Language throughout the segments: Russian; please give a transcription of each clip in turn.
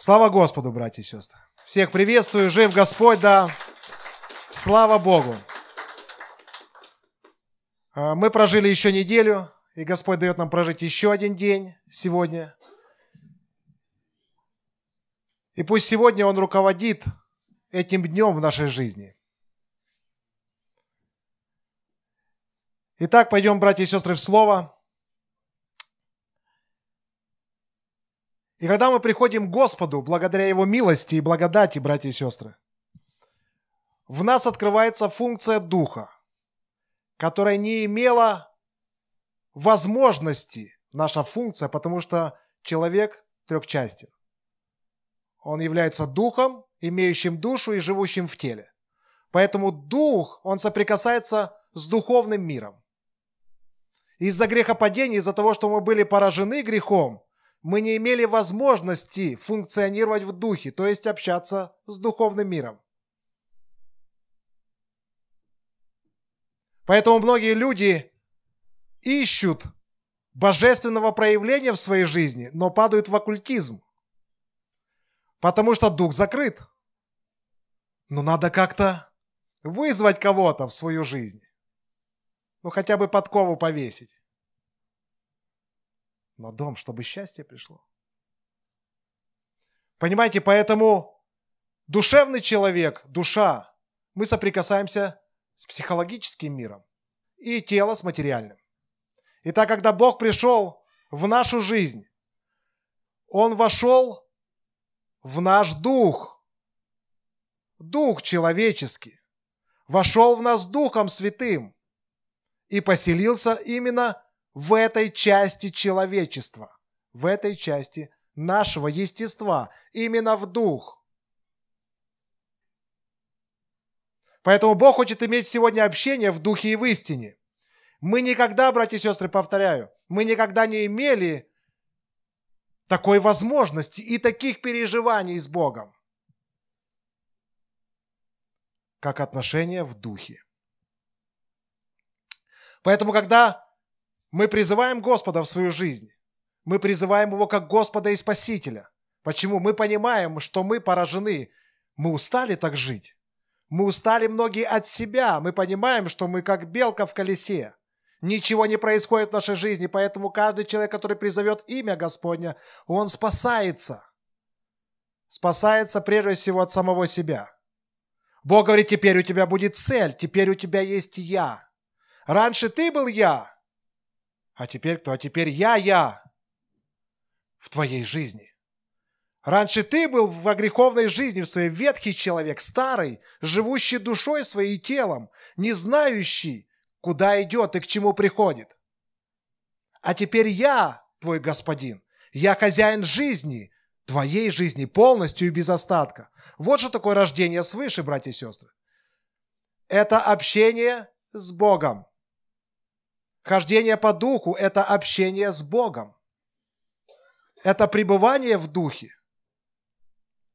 Слава Господу, братья и сестры. Всех приветствую, жив Господь, да. Слава Богу. А, мы прожили еще неделю, и Господь дает нам прожить еще один день сегодня. И пусть сегодня Он руководит этим днем в нашей жизни. Итак, пойдем, братья и сестры, в Слово. И когда мы приходим к Господу, благодаря Его милости и благодати, братья и сестры, в нас открывается функция Духа, которая не имела возможности, наша функция, потому что человек трехчастен. Он является Духом, имеющим душу и живущим в теле. Поэтому Дух, он соприкасается с духовным миром. Из-за грехопадения, из-за того, что мы были поражены грехом, мы не имели возможности функционировать в духе, то есть общаться с духовным миром. Поэтому многие люди ищут божественного проявления в своей жизни, но падают в оккультизм. Потому что дух закрыт. Но надо как-то вызвать кого-то в свою жизнь. Ну хотя бы подкову повесить на дом, чтобы счастье пришло. Понимаете, поэтому душевный человек, душа, мы соприкасаемся с психологическим миром и тело с материальным. И так, когда Бог пришел в нашу жизнь, Он вошел в наш дух, дух человеческий, вошел в нас Духом Святым и поселился именно в этой части человечества, в этой части нашего естества, именно в дух. Поэтому Бог хочет иметь сегодня общение в духе и в истине. Мы никогда, братья и сестры, повторяю, мы никогда не имели такой возможности и таких переживаний с Богом, как отношения в духе. Поэтому, когда мы призываем Господа в свою жизнь. Мы призываем Его как Господа и Спасителя. Почему? Мы понимаем, что мы поражены. Мы устали так жить. Мы устали многие от себя. Мы понимаем, что мы как белка в колесе. Ничего не происходит в нашей жизни, поэтому каждый человек, который призовет имя Господня, он спасается. Спасается прежде всего от самого себя. Бог говорит, теперь у тебя будет цель, теперь у тебя есть я. Раньше ты был я, а теперь кто? А теперь я, я в твоей жизни. Раньше ты был в греховной жизни, в своей ветхий человек, старый, живущий душой своей и телом, не знающий, куда идет и к чему приходит. А теперь я, твой господин, я хозяин жизни, твоей жизни полностью и без остатка. Вот что такое рождение свыше, братья и сестры. Это общение с Богом. Хождение по духу – это общение с Богом. Это пребывание в духе.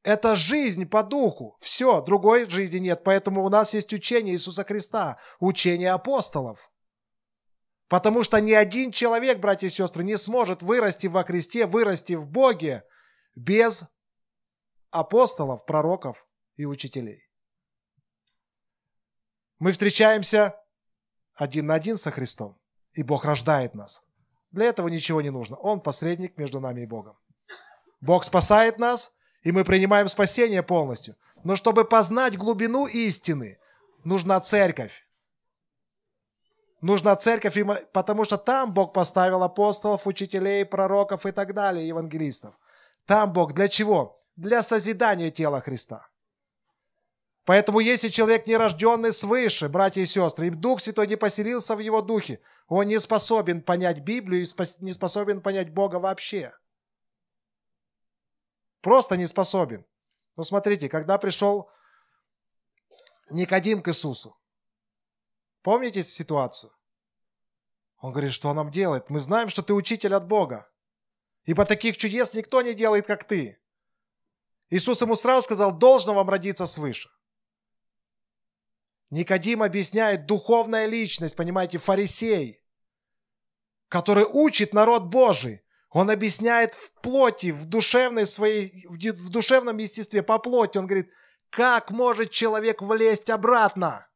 Это жизнь по духу. Все, другой жизни нет. Поэтому у нас есть учение Иисуса Христа, учение апостолов. Потому что ни один человек, братья и сестры, не сможет вырасти во Христе, вырасти в Боге без апостолов, пророков и учителей. Мы встречаемся один на один со Христом и Бог рождает нас. Для этого ничего не нужно. Он посредник между нами и Богом. Бог спасает нас, и мы принимаем спасение полностью. Но чтобы познать глубину истины, нужна церковь. Нужна церковь, потому что там Бог поставил апостолов, учителей, пророков и так далее, евангелистов. Там Бог для чего? Для созидания тела Христа. Поэтому если человек не рожденный свыше, братья и сестры, и Дух Святой не поселился в его духе, он не способен понять Библию и не способен понять Бога вообще. Просто не способен. Ну смотрите, когда пришел Никодим к Иисусу, помните ситуацию? Он говорит, что нам делает? Мы знаем, что ты учитель от Бога. Ибо таких чудес никто не делает, как ты. Иисус ему сразу сказал, должно вам родиться свыше. Никодим объясняет духовная личность, понимаете, фарисей, который учит народ Божий. Он объясняет в плоти, в душевной своей, в душевном естестве, по плоти. Он говорит, как может человек влезть обратно?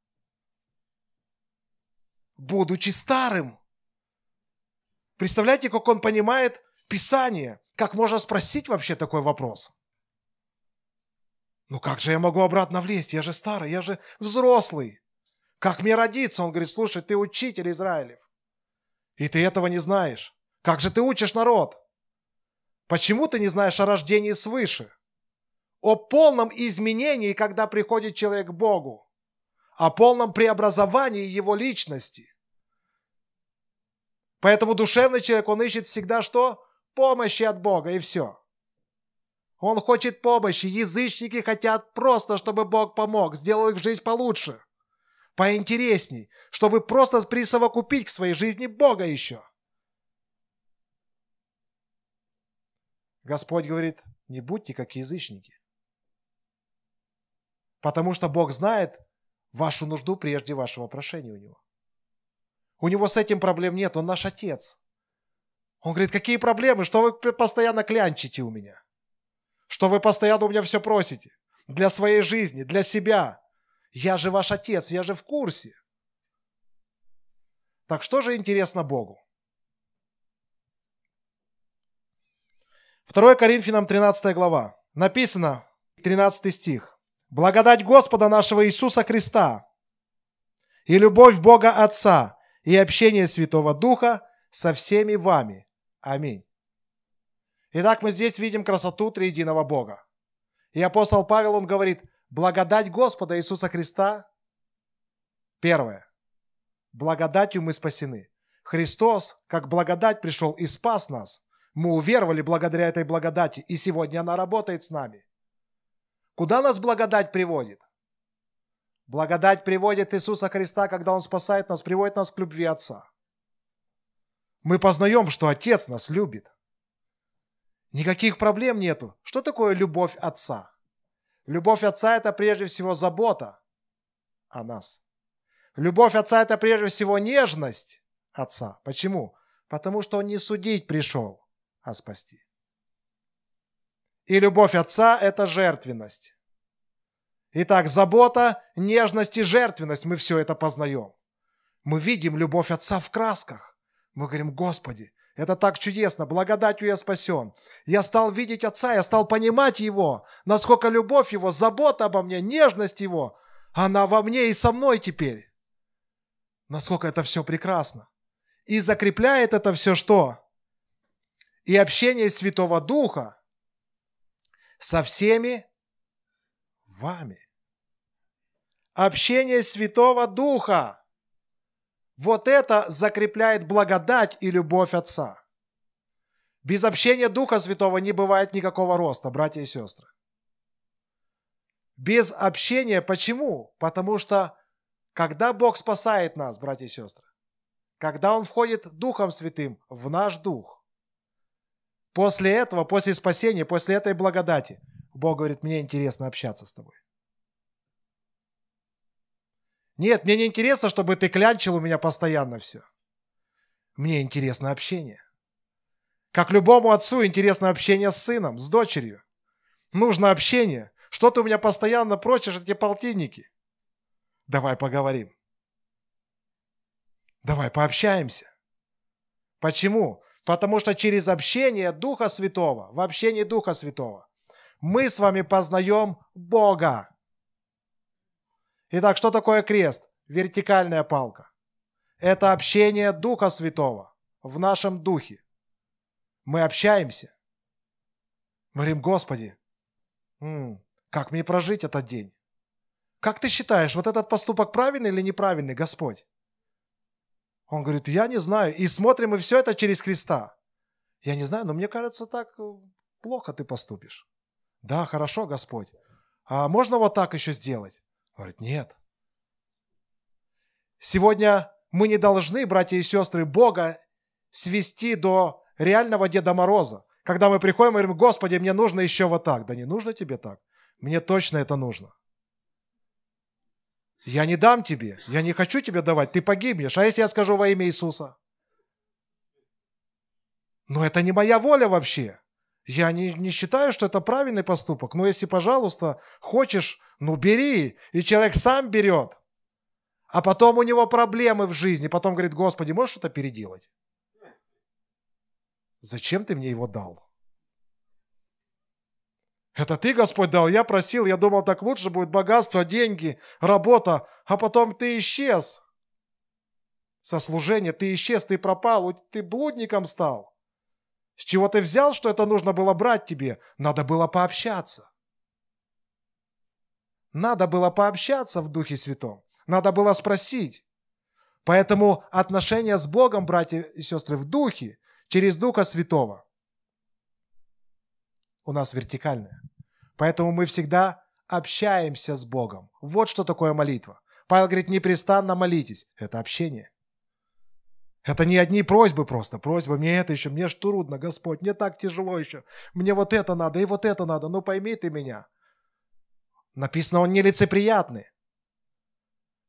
Будучи старым. Представляете, как он понимает Писание? Как можно спросить вообще такой вопрос? Ну как же я могу обратно влезть? Я же старый, я же взрослый. Как мне родиться? Он говорит, слушай, ты учитель Израилев. И ты этого не знаешь. Как же ты учишь народ? Почему ты не знаешь о рождении свыше? О полном изменении, когда приходит человек к Богу. О полном преобразовании его личности. Поэтому душевный человек, он ищет всегда что? Помощи от Бога и все. Он хочет помощи. Язычники хотят просто, чтобы Бог помог, сделал их жизнь получше, поинтересней, чтобы просто присовокупить к своей жизни Бога еще. Господь говорит, не будьте как язычники. Потому что Бог знает вашу нужду прежде вашего прошения у Него. У Него с этим проблем нет, Он наш Отец. Он говорит, какие проблемы, что вы постоянно клянчите у меня? Что вы постоянно у меня все просите? Для своей жизни, для себя. Я же ваш Отец, я же в курсе. Так что же интересно Богу? 2 Коринфянам 13 глава. Написано, 13 стих. «Благодать Господа нашего Иисуса Христа и любовь Бога Отца и общение Святого Духа со всеми вами. Аминь». Итак, мы здесь видим красоту триединого Бога. И апостол Павел, он говорит, благодать Господа Иисуса Христа, первое, благодатью мы спасены. Христос, как благодать пришел и спас нас – мы уверовали благодаря этой благодати, и сегодня она работает с нами. Куда нас благодать приводит? Благодать приводит Иисуса Христа, когда Он спасает нас, приводит нас к любви Отца. Мы познаем, что Отец нас любит. Никаких проблем нету. Что такое любовь Отца? Любовь Отца – это прежде всего забота о нас. Любовь Отца – это прежде всего нежность Отца. Почему? Потому что Он не судить пришел, а спасти. И любовь Отца – это жертвенность. Итак, забота, нежность и жертвенность – мы все это познаем. Мы видим любовь Отца в красках. Мы говорим, Господи, это так чудесно, благодатью я спасен. Я стал видеть Отца, я стал понимать Его, насколько любовь Его, забота обо мне, нежность Его, она во мне и со мной теперь. Насколько это все прекрасно. И закрепляет это все что? и общение Святого Духа со всеми вами. Общение Святого Духа. Вот это закрепляет благодать и любовь Отца. Без общения Духа Святого не бывает никакого роста, братья и сестры. Без общения, почему? Потому что когда Бог спасает нас, братья и сестры, когда Он входит Духом Святым в наш дух, После этого, после спасения, после этой благодати, Бог говорит, мне интересно общаться с тобой. Нет, мне не интересно, чтобы ты клянчил у меня постоянно все. Мне интересно общение. Как любому отцу интересно общение с сыном, с дочерью. Нужно общение. Что ты у меня постоянно прочишь эти полтинники? Давай поговорим. Давай пообщаемся. Почему? Потому что через общение Духа Святого, в общении Духа Святого, мы с вами познаем Бога. Итак, что такое крест? Вертикальная палка. Это общение Духа Святого в нашем духе. Мы общаемся. Мы говорим, Господи, как мне прожить этот день? Как ты считаешь, вот этот поступок правильный или неправильный, Господь? Он говорит, я не знаю. И смотрим мы все это через Христа. Я не знаю, но мне кажется, так э, плохо ты поступишь. Да, хорошо, Господь. А можно вот так еще сделать? Он говорит, нет. Сегодня мы не должны, братья и сестры, Бога свести до реального Деда Мороза. Когда мы приходим и говорим, Господи, мне нужно еще вот так. Да не нужно тебе так. Мне точно это нужно. Я не дам тебе, я не хочу тебе давать, ты погибнешь. А если я скажу во имя Иисуса? Но это не моя воля вообще. Я не, не считаю, что это правильный поступок. Но если, пожалуйста, хочешь, ну бери. И человек сам берет. А потом у него проблемы в жизни. Потом говорит, Господи, можешь что-то переделать? Зачем ты мне его дал? Это ты, Господь, дал, я просил, я думал, так лучше будет богатство, деньги, работа, а потом ты исчез. Со служения ты исчез, ты пропал, ты блудником стал. С чего ты взял, что это нужно было брать тебе? Надо было пообщаться. Надо было пообщаться в Духе Святом. Надо было спросить. Поэтому отношения с Богом, братья и сестры, в Духе, через Духа Святого, у нас вертикальное. Поэтому мы всегда общаемся с Богом. Вот что такое молитва. Павел говорит, непрестанно молитесь. Это общение. Это не одни просьбы просто. Просьба, мне это еще, мне ж трудно, Господь, мне так тяжело еще. Мне вот это надо и вот это надо. Ну пойми ты меня. Написано, он нелицеприятный.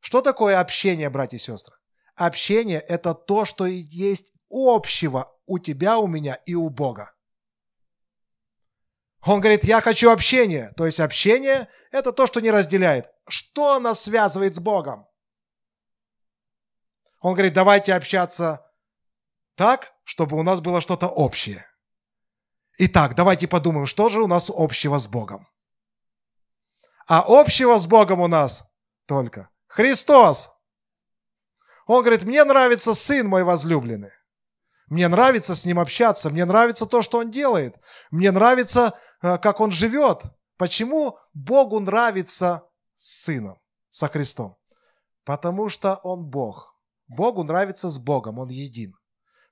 Что такое общение, братья и сестры? Общение – это то, что есть общего у тебя, у меня и у Бога. Он говорит, я хочу общения. То есть общение – это то, что не разделяет. Что нас связывает с Богом? Он говорит, давайте общаться так, чтобы у нас было что-то общее. Итак, давайте подумаем, что же у нас общего с Богом. А общего с Богом у нас только Христос. Он говорит, мне нравится Сын мой возлюбленный. Мне нравится с Ним общаться, мне нравится то, что Он делает. Мне нравится Э, как он живет. Почему Богу нравится с Сыном, со Христом? Потому что Он Бог. Богу нравится с Богом, Он един.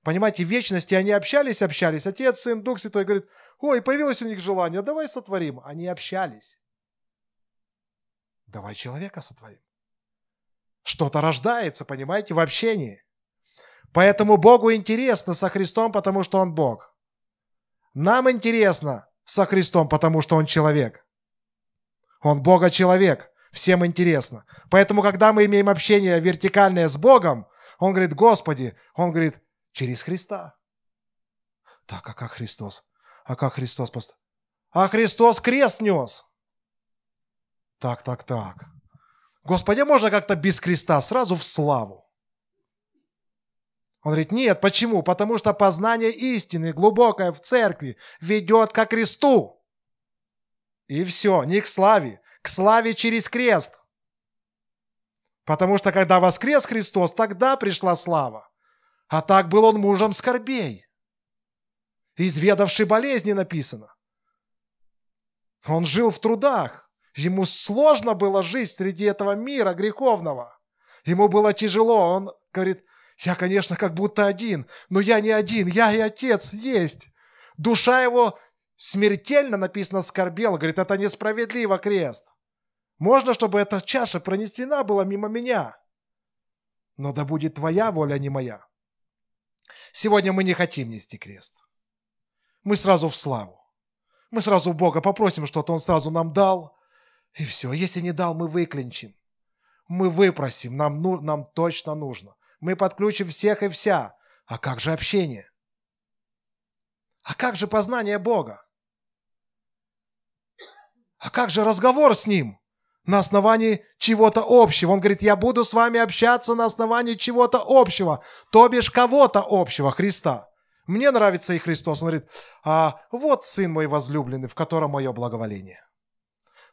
Понимаете, в вечности они общались, общались. Отец, Сын, Дух Святой говорит, ой, появилось у них желание, давай сотворим. Они общались. Давай человека сотворим. Что-то рождается, понимаете, в общении. Поэтому Богу интересно со Христом, потому что Он Бог. Нам интересно со Христом, потому что Он человек. Он Бога-человек. Всем интересно. Поэтому, когда мы имеем общение вертикальное с Богом, Он говорит, Господи, Он говорит, через Христа. Так, а как Христос? А как Христос пост? А Христос крест нес. Так, так, так. Господи, а можно как-то без креста, сразу в славу? Он говорит, нет, почему? Потому что познание истины, глубокое в церкви, ведет ко кресту. И все, не к славе, славе через крест. Потому что когда воскрес Христос, тогда пришла слава. А так был он мужем скорбей. Изведавший болезни написано. Он жил в трудах. Ему сложно было жить среди этого мира греховного. Ему было тяжело. Он говорит, я, конечно, как будто один, но я не один, я и отец есть. Душа его смертельно, написано, скорбела. Говорит, это несправедливо, крест. Можно, чтобы эта чаша пронесена была мимо меня. Но да будет твоя воля, а не моя. Сегодня мы не хотим нести крест. Мы сразу в славу. Мы сразу Бога попросим что-то, Он сразу нам дал. И все. Если не дал, мы выклинчим. Мы выпросим. Нам, ну, нам точно нужно мы подключим всех и вся. А как же общение? А как же познание Бога? А как же разговор с Ним? На основании чего-то общего. Он говорит, я буду с вами общаться на основании чего-то общего. То бишь кого-то общего, Христа. Мне нравится и Христос. Он говорит, а вот Сын мой возлюбленный, в котором мое благоволение.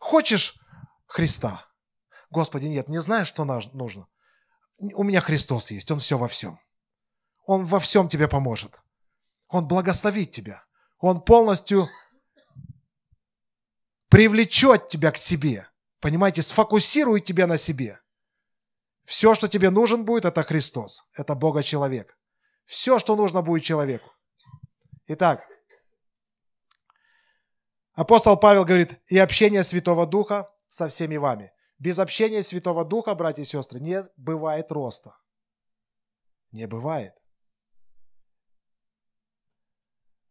Хочешь Христа? Господи, нет, не знаешь, что нужно? у меня Христос есть, Он все во всем. Он во всем тебе поможет. Он благословит тебя. Он полностью привлечет тебя к себе. Понимаете, сфокусирует тебя на себе. Все, что тебе нужен будет, это Христос. Это Бога-человек. Все, что нужно будет человеку. Итак, апостол Павел говорит, и общение Святого Духа со всеми вами. Без общения Святого Духа, братья и сестры, не бывает роста. Не бывает.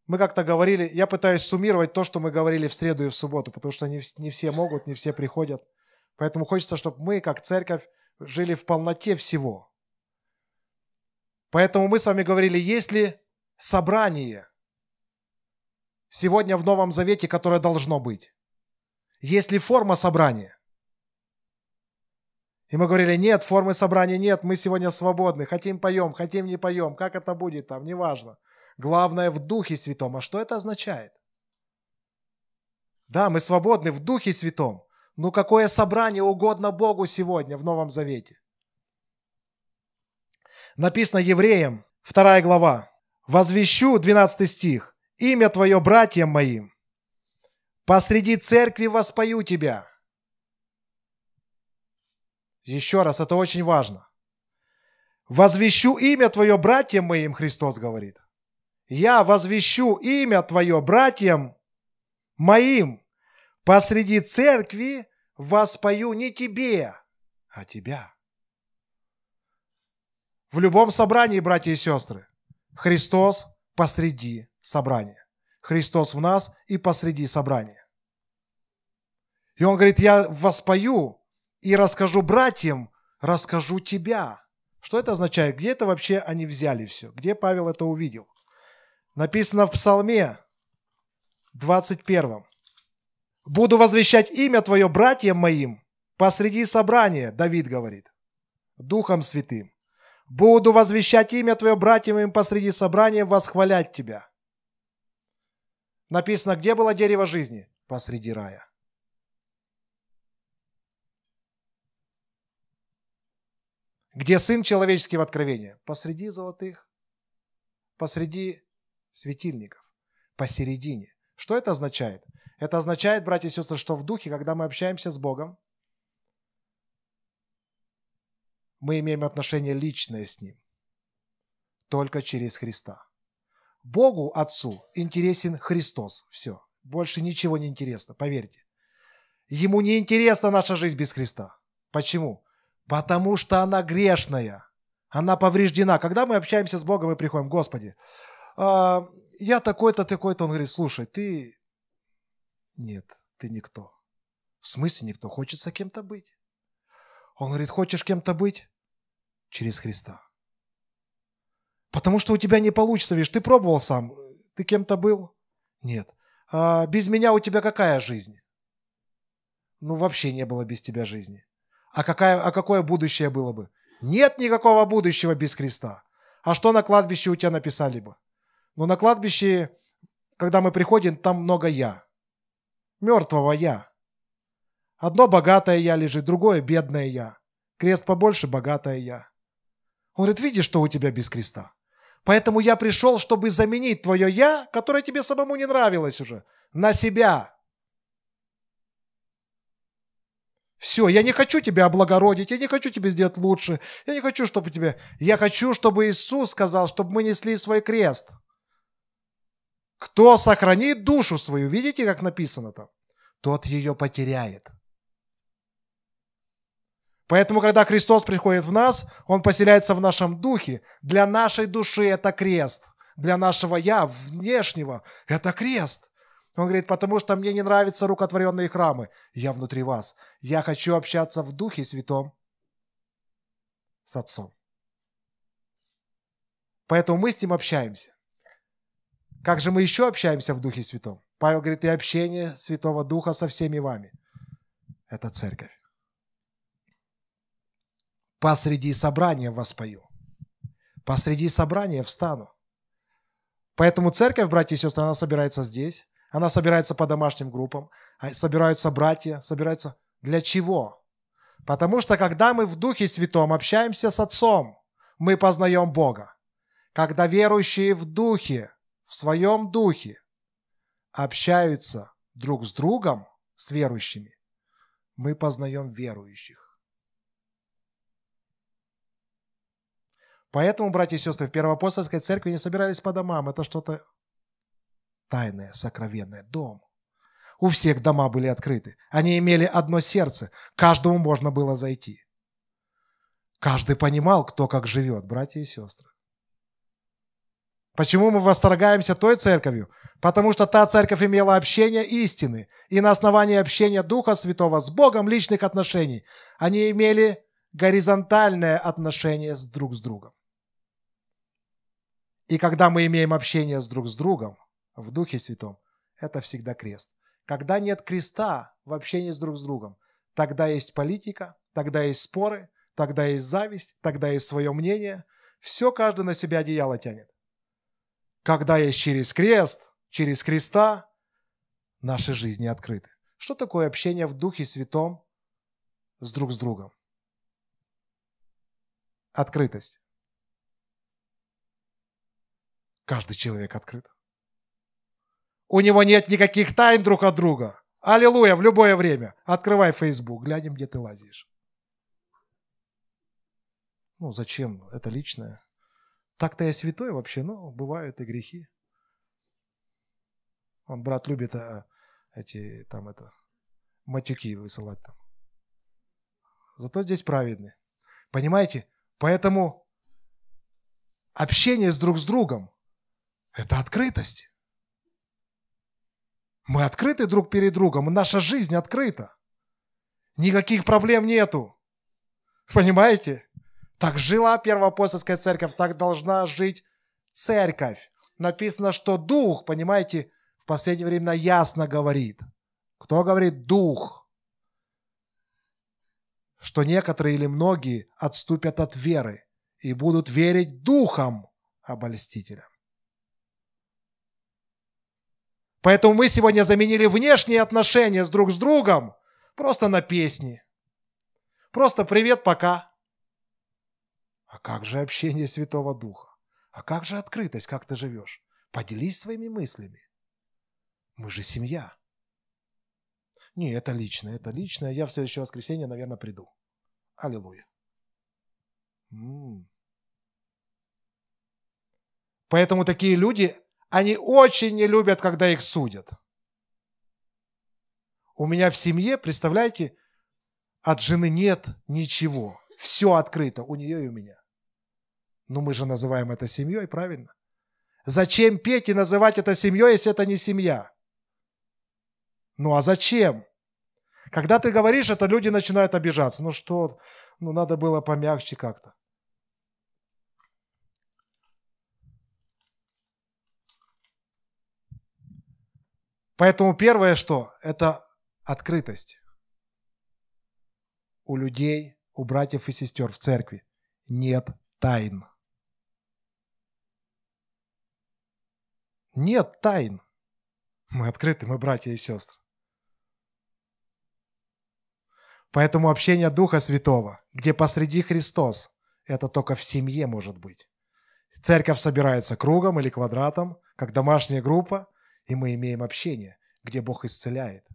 Мы как-то говорили, я пытаюсь суммировать то, что мы говорили в среду и в субботу, потому что не, не все могут, не все приходят. Поэтому хочется, чтобы мы, как церковь, жили в полноте всего. Поэтому мы с вами говорили, если собрание сегодня в Новом Завете, которое должно быть? Есть ли форма собрания? И мы говорили, нет, формы собрания нет, мы сегодня свободны, хотим поем, хотим не поем, как это будет там, неважно. Главное в Духе Святом. А что это означает? Да, мы свободны в Духе Святом. Ну какое собрание угодно Богу сегодня в Новом Завете? Написано евреям, 2 глава. «Возвещу», 12 стих, «имя Твое братьям моим, посреди церкви воспою Тебя». Еще раз, это очень важно. «Возвещу имя Твое братьям моим», Христос говорит. «Я возвещу имя Твое братьям моим, посреди церкви воспою не тебе, а тебя. В любом собрании, братья и сестры, Христос посреди собрания. Христос в нас и посреди собрания. И он говорит, я воспою и расскажу братьям, расскажу тебя. Что это означает? Где это вообще они взяли все? Где Павел это увидел? Написано в Псалме 21. Буду возвещать имя Твое братьям моим посреди собрания, Давид говорит, Духом Святым. Буду возвещать имя Твое братьям моим посреди собрания, восхвалять Тебя. Написано, где было дерево жизни? Посреди рая. Где Сын Человеческий в откровении? Посреди золотых, посреди светильников, посередине. Что это означает? Это означает, братья и сестры, что в духе, когда мы общаемся с Богом, мы имеем отношение личное с Ним. Только через Христа. Богу, Отцу, интересен Христос. Все. Больше ничего не интересно, поверьте. Ему не интересна наша жизнь без Христа. Почему? Потому что она грешная. Она повреждена. Когда мы общаемся с Богом и приходим, Господи, а, я такой-то, такой-то, он говорит, слушай, ты нет, ты никто. В смысле никто? Хочется кем-то быть. Он говорит, хочешь кем-то быть? Через Христа. Потому что у тебя не получится, видишь, ты пробовал сам. Ты кем-то был? Нет. А без меня у тебя какая жизнь? Ну, вообще не было без тебя жизни. А, какая, а какое будущее было бы? Нет никакого будущего без Христа. А что на кладбище у тебя написали бы? Ну, на кладбище, когда мы приходим, там много «я» мертвого я. Одно богатое я лежит, другое бедное я. Крест побольше, богатое я. Он говорит, видишь, что у тебя без креста? Поэтому я пришел, чтобы заменить твое «я», которое тебе самому не нравилось уже, на себя. Все, я не хочу тебя облагородить, я не хочу тебе сделать лучше, я не хочу, чтобы тебе... Я хочу, чтобы Иисус сказал, чтобы мы несли свой крест – кто сохранит душу свою, видите, как написано там? Тот ее потеряет. Поэтому, когда Христос приходит в нас, Он поселяется в нашем духе. Для нашей души это крест. Для нашего «я», внешнего, это крест. Он говорит, потому что мне не нравятся рукотворенные храмы. Я внутри вас. Я хочу общаться в Духе Святом с Отцом. Поэтому мы с Ним общаемся. Как же мы еще общаемся в Духе Святом? Павел говорит, и общение Святого Духа со всеми вами. Это церковь. Посреди собрания воспою. Посреди собрания встану. Поэтому церковь, братья и сестры, она собирается здесь. Она собирается по домашним группам. А собираются братья, собираются... Для чего? Потому что когда мы в Духе Святом общаемся с Отцом, мы познаем Бога. Когда верующие в Духе в своем духе общаются друг с другом, с верующими, мы познаем верующих. Поэтому, братья и сестры, в Первоапостольской церкви не собирались по домам. Это что-то тайное, сокровенное. Дом. У всех дома были открыты. Они имели одно сердце. Каждому можно было зайти. Каждый понимал, кто как живет, братья и сестры. Почему мы восторгаемся той церковью? Потому что та церковь имела общение истины, и на основании общения Духа Святого с Богом личных отношений они имели горизонтальное отношение друг с другом. И когда мы имеем общение с друг с другом в Духе Святом, это всегда крест. Когда нет креста в общении с друг с другом, тогда есть политика, тогда есть споры, тогда есть зависть, тогда есть свое мнение. Все каждый на себя одеяло тянет. Когда есть через крест, через креста, наши жизни открыты. Что такое общение в Духе Святом с друг с другом? Открытость. Каждый человек открыт. У него нет никаких тайн друг от друга. Аллилуйя, в любое время. Открывай Facebook, глянем, где ты лазишь. Ну, зачем? Это личное. Так-то я святой вообще, но бывают и грехи. Он, брат, любит а, эти, там, это, матюки высылать там. Зато здесь праведный. Понимаете? Поэтому общение с друг с другом – это открытость. Мы открыты друг перед другом, наша жизнь открыта. Никаких проблем нету. Понимаете? Так жила первоапостольская церковь, так должна жить церковь. Написано, что дух, понимаете, в последнее время ясно говорит. Кто говорит дух? Что некоторые или многие отступят от веры и будут верить духом обольстителям. Поэтому мы сегодня заменили внешние отношения с друг с другом просто на песни. Просто привет, пока. А как же общение Святого Духа? А как же открытость, как ты живешь? Поделись своими мыслями. Мы же семья. Не, это личное, это личное. Я в следующее воскресенье, наверное, приду. Аллилуйя. М-м. Поэтому такие люди, они очень не любят, когда их судят. У меня в семье, представляете, от жены нет ничего. Все открыто у нее и у меня. Но мы же называем это семьей, правильно? Зачем петь и называть это семьей, если это не семья? Ну а зачем? Когда ты говоришь это, люди начинают обижаться. Ну что, ну надо было помягче как-то. Поэтому первое что? Это открытость. У людей, у братьев и сестер в церкви нет тайн. Нет тайн. Мы открыты, мы братья и сестры. Поэтому общение Духа Святого, где посреди Христос, это только в семье может быть. Церковь собирается кругом или квадратом, как домашняя группа, и мы имеем общение, где Бог исцеляет,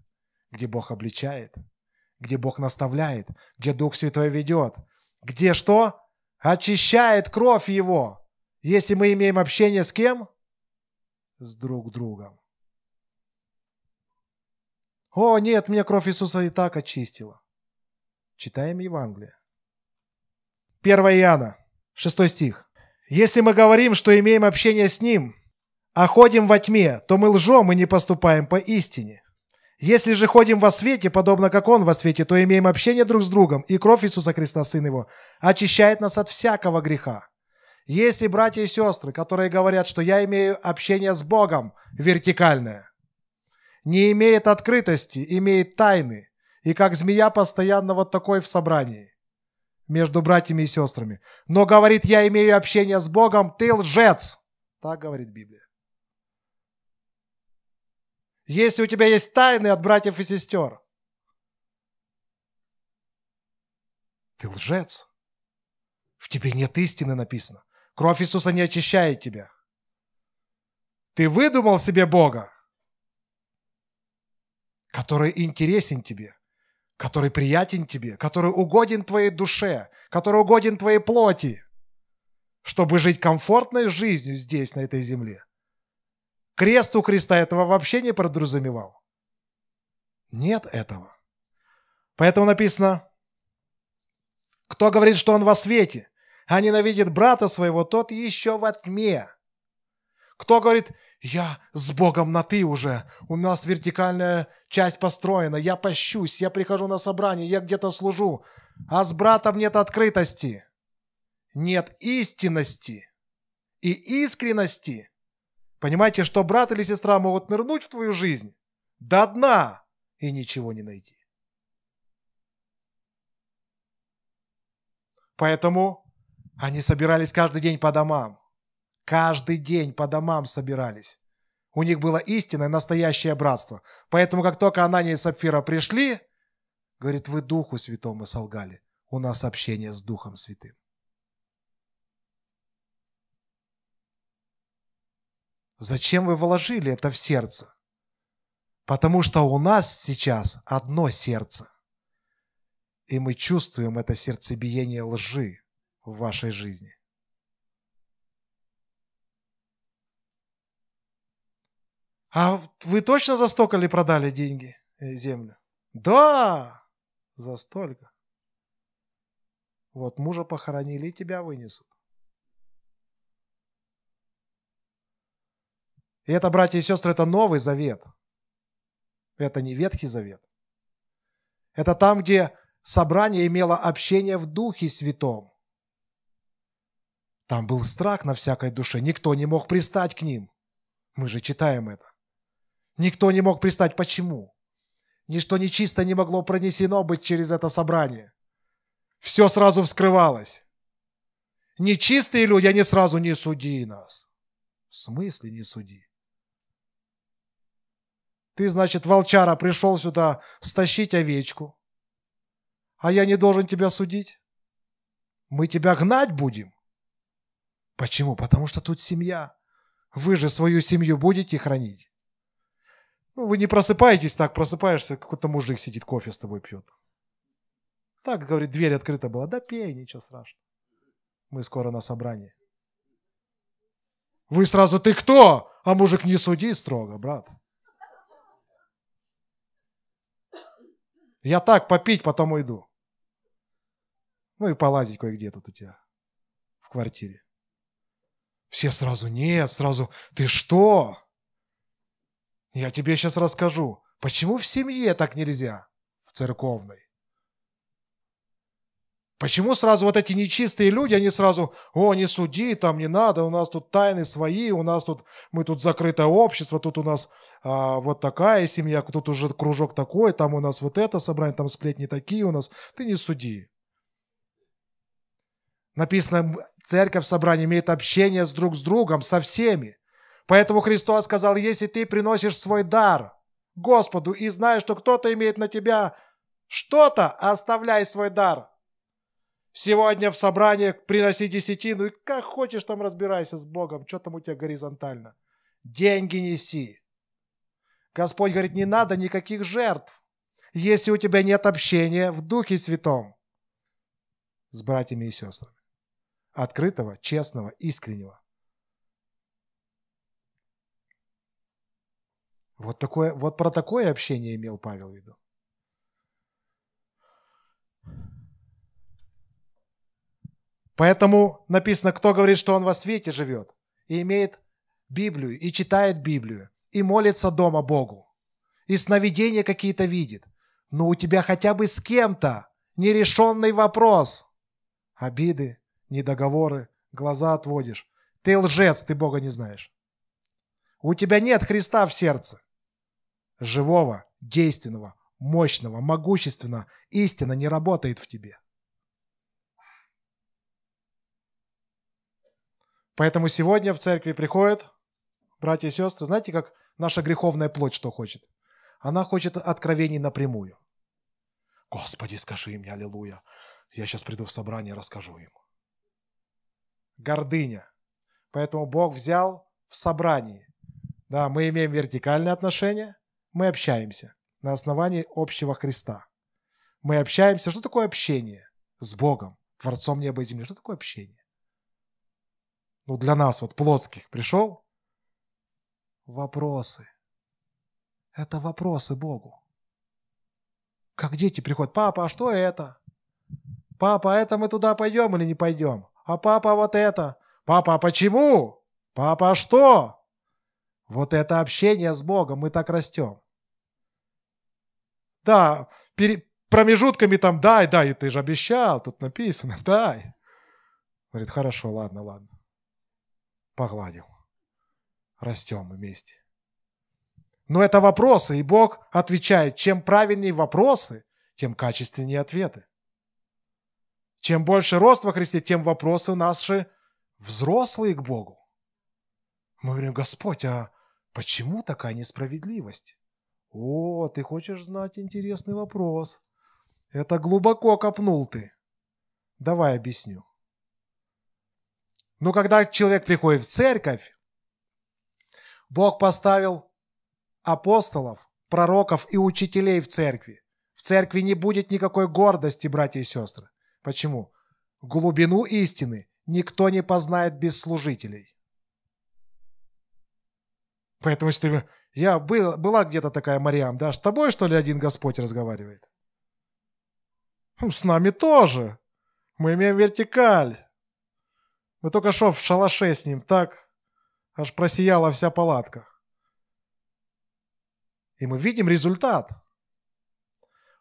где Бог обличает, где Бог наставляет, где Дух Святой ведет, где что? Очищает кровь Его. Если мы имеем общение с кем? С друг другом. О, нет, мне кровь Иисуса и так очистила. Читаем Евангелие. 1 Иоанна, 6 стих. «Если мы говорим, что имеем общение с Ним, а ходим во тьме, то мы лжем и не поступаем по истине. Если же ходим во свете, подобно как Он во свете, то имеем общение друг с другом, и кровь Иисуса Христа, Сын Его, очищает нас от всякого греха. Есть братья и сестры, которые говорят, что я имею общение с Богом вертикальное. Не имеет открытости, имеет тайны, и как змея постоянно вот такой в собрании между братьями и сестрами. Но говорит, я имею общение с Богом, ты лжец. Так говорит Библия. Если у тебя есть тайны от братьев и сестер, ты лжец. В тебе нет истины написано. Кровь Иисуса не очищает тебя. Ты выдумал себе Бога, который интересен тебе, который приятен тебе, который угоден твоей душе, который угоден твоей плоти, чтобы жить комфортной жизнью здесь, на этой земле. Крест у креста этого вообще не подразумевал. Нет этого. Поэтому написано, кто говорит, что он во свете, а ненавидит брата своего, тот еще во тьме. Кто говорит, я с Богом на «ты» уже, у нас вертикальная часть построена, я пощусь, я прихожу на собрание, я где-то служу, а с братом нет открытости, нет истинности и искренности, Понимаете, что брат или сестра могут нырнуть в твою жизнь до дна и ничего не найти. Поэтому они собирались каждый день по домам. Каждый день по домам собирались. У них было истинное, настоящее братство. Поэтому, как только Анания и Сапфира пришли, говорит, вы Духу Святому солгали. У нас общение с Духом Святым. Зачем вы вложили это в сердце? Потому что у нас сейчас одно сердце. И мы чувствуем это сердцебиение лжи в вашей жизни. А вы точно за столько ли продали деньги, э, землю? Да, за столько. Вот мужа похоронили и тебя вынесут. И это, братья и сестры, это Новый Завет. Это не Ветхий Завет. Это там, где собрание имело общение в Духе Святом. Там был страх на всякой душе. Никто не мог пристать к ним. Мы же читаем это. Никто не мог пристать. Почему? Ничто нечисто не могло пронесено быть через это собрание. Все сразу вскрывалось. Нечистые люди, они сразу не суди нас. В смысле не суди? Ты, значит, волчара пришел сюда стащить овечку, а я не должен тебя судить? Мы тебя гнать будем? Почему? Потому что тут семья. Вы же свою семью будете хранить. Ну, вы не просыпаетесь так, просыпаешься, какой-то мужик сидит, кофе с тобой пьет. Так, говорит, дверь открыта была. Да пей, ничего страшного. Мы скоро на собрании. Вы сразу, ты кто? А мужик, не суди строго, брат. Я так попить, потом уйду. Ну и полазить кое-где тут у тебя в квартире. Все сразу, нет, сразу, ты что? Я тебе сейчас расскажу, почему в семье так нельзя, в церковной. Почему сразу вот эти нечистые люди, они сразу, о, не суди, там не надо, у нас тут тайны свои, у нас тут, мы тут закрытое общество, тут у нас а, вот такая семья, тут уже кружок такой, там у нас вот это собрание, там сплетни такие у нас, ты не суди. Написано, церковь собрание имеет общение с друг с другом, со всеми. Поэтому Христос сказал, если ты приносишь свой дар Господу и знаешь, что кто-то имеет на тебя что-то, оставляй свой дар. Сегодня в собраниях приноси десятину, и как хочешь там разбирайся с Богом, что там у тебя горизонтально. Деньги неси. Господь говорит, не надо никаких жертв, если у тебя нет общения в Духе Святом с братьями и сестрами. Открытого, честного, искреннего. Вот, такое, вот про такое общение имел Павел в виду. Поэтому написано, кто говорит, что он во свете живет, и имеет Библию, и читает Библию, и молится дома Богу, и сновидения какие-то видит. Но у тебя хотя бы с кем-то нерешенный вопрос. Обиды, недоговоры, глаза отводишь. Ты лжец, ты Бога не знаешь. У тебя нет Христа в сердце. Живого, действенного, мощного, могущественного. Истина не работает в тебе. Поэтому сегодня в церкви приходят братья и сестры. Знаете, как наша греховная плоть что хочет? Она хочет откровений напрямую. Господи, скажи им, аллилуйя. Я сейчас приду в собрание, расскажу им. Гордыня. Поэтому Бог взял в собрании. Да, мы имеем вертикальные отношения, мы общаемся на основании общего Христа. Мы общаемся. Что такое общение с Богом, Творцом неба и земли? Что такое общение? ну, для нас, вот плоских, пришел? Вопросы. Это вопросы Богу. Как дети приходят, папа, а что это? Папа, а это мы туда пойдем или не пойдем? А папа вот это? Папа, а почему? Папа, а что? Вот это общение с Богом, мы так растем. Да, пере, промежутками там дай, дай, ты же обещал, тут написано, дай. Говорит, хорошо, ладно, ладно погладил. растем вместе. Но это вопросы, и Бог отвечает, чем правильнее вопросы, тем качественнее ответы. Чем больше рост во Христе, тем вопросы наши взрослые к Богу. Мы говорим, Господь, а почему такая несправедливость? О, ты хочешь знать интересный вопрос. Это глубоко копнул ты. Давай объясню. Но когда человек приходит в церковь, Бог поставил апостолов, пророков и учителей в церкви. В церкви не будет никакой гордости, братья и сестры. Почему? Глубину истины никто не познает без служителей. Поэтому, если ты... Я был, была где-то такая Мариам, да? С тобой, что ли, один Господь разговаривает? Хм, с нами тоже. Мы имеем вертикаль. Мы только что в шалаше с ним, так аж просияла вся палатка. И мы видим результат.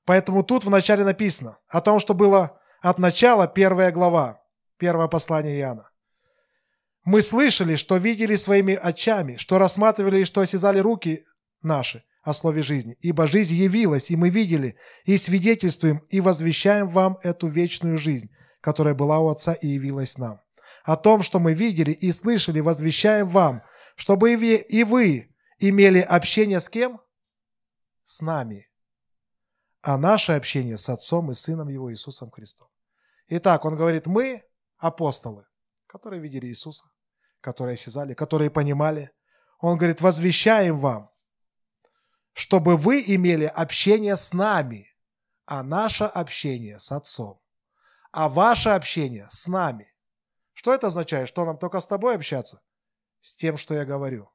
Поэтому тут вначале написано о том, что было от начала первая глава, первое послание Иоанна. Мы слышали, что видели своими очами, что рассматривали и что осязали руки наши о слове жизни. Ибо жизнь явилась, и мы видели, и свидетельствуем, и возвещаем вам эту вечную жизнь, которая была у Отца и явилась нам. О том, что мы видели и слышали, возвещаем вам, чтобы и вы имели общение с кем? С нами. А наше общение с Отцом и Сыном Его Иисусом Христом. Итак, он говорит, мы апостолы, которые видели Иисуса, которые осязали, которые понимали. Он говорит, возвещаем вам, чтобы вы имели общение с нами, а наше общение с Отцом а ваше общение с нами. Что это означает? Что нам только с тобой общаться? С тем, что я говорю.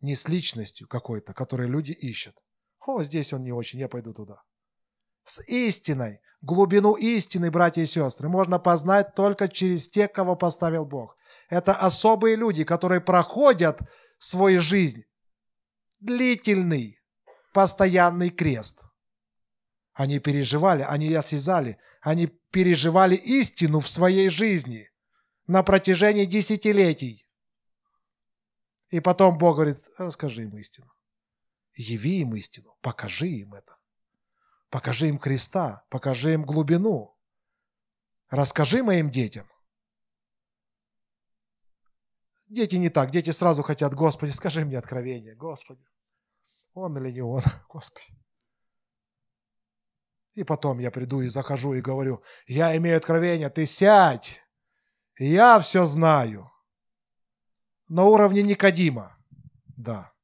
Не с личностью какой-то, которую люди ищут. О, здесь он не очень, я пойду туда. С истиной. Глубину истины, братья и сестры, можно познать только через тех, кого поставил Бог. Это особые люди, которые проходят свою жизнь. Длительный, постоянный крест. Они переживали, они осязали, они переживали истину в своей жизни на протяжении десятилетий. И потом Бог говорит, расскажи им истину. Яви им истину, покажи им это. Покажи им креста, покажи им глубину. Расскажи моим детям. Дети не так, дети сразу хотят, Господи, скажи мне откровение, Господи. Он или не он, Господи. И потом я приду и захожу и говорю, я имею откровение, ты сядь, я все знаю. На уровне Никодима, да.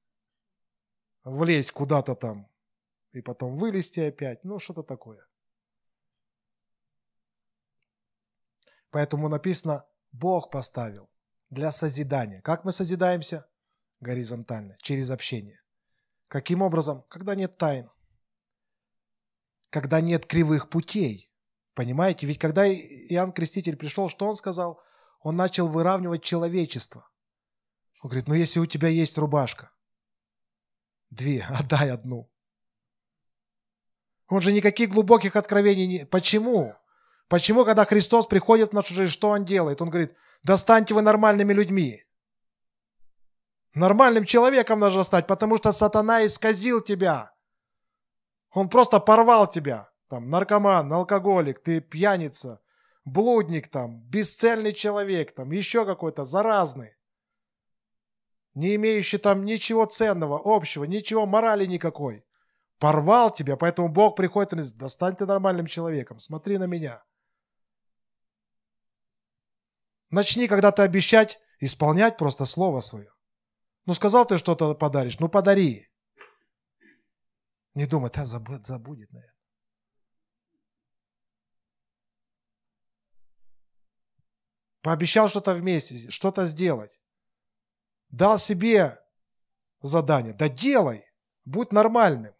Влезть куда-то там и потом вылезти опять, ну что-то такое. Поэтому написано, Бог поставил для созидания. Как мы созидаемся? Горизонтально, через общение. Каким образом? Когда нет тайн когда нет кривых путей. Понимаете? Ведь когда Иоанн Креститель пришел, что он сказал? Он начал выравнивать человечество. Он говорит, ну если у тебя есть рубашка, две, отдай одну. Он же никаких глубоких откровений не... Почему? Почему, когда Христос приходит в нашу жизнь, что Он делает? Он говорит, достаньте вы нормальными людьми. Нормальным человеком нужно стать, потому что сатана исказил тебя. Он просто порвал тебя. Там наркоман, алкоголик, ты пьяница, блудник там, бесцельный человек там, еще какой-то заразный. Не имеющий там ничего ценного, общего, ничего морали никакой. Порвал тебя, поэтому Бог приходит и говорит, достань ты нормальным человеком, смотри на меня. Начни когда-то обещать, исполнять просто слово свое. Ну, сказал ты что-то подаришь, ну подари. Не думай, да забудет, забудет, наверное. Пообещал что-то вместе, что-то сделать. Дал себе задание. Да делай, будь нормальным.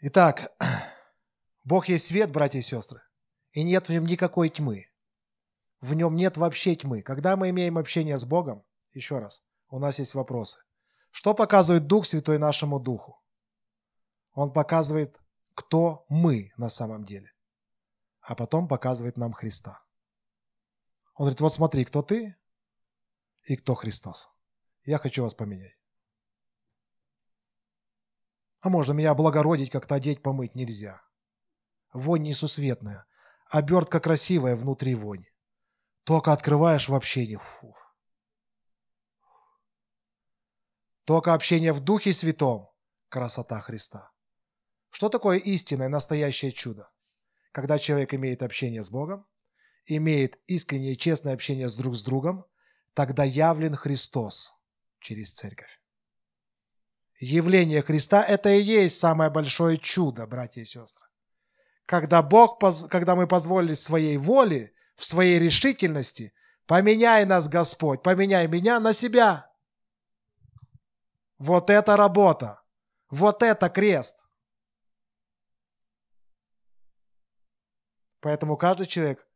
Итак, Бог есть свет, братья и сестры, и нет в нем никакой тьмы. В нем нет вообще тьмы. Когда мы имеем общение с Богом, еще раз, у нас есть вопросы. Что показывает Дух Святой нашему Духу? Он показывает, кто мы на самом деле. а потом показывает нам Христа. Он говорит, вот смотри, кто ты и кто Христос. Я хочу вас поменять. А можно меня облагородить, как-то одеть, помыть нельзя. Вонь несусветная. Обертка красивая, внутри вонь. Только открываешь в общении. Фу. Только общение в Духе Святом – красота Христа. Что такое истинное, настоящее чудо? Когда человек имеет общение с Богом, имеет искреннее и честное общение с друг с другом, тогда явлен Христос через церковь. Явление Христа – это и есть самое большое чудо, братья и сестры. Когда, Бог, когда мы позволили своей воле, в своей решительности, поменяй нас, Господь, поменяй меня на себя. Вот это работа, вот это крест. Поэтому каждый человек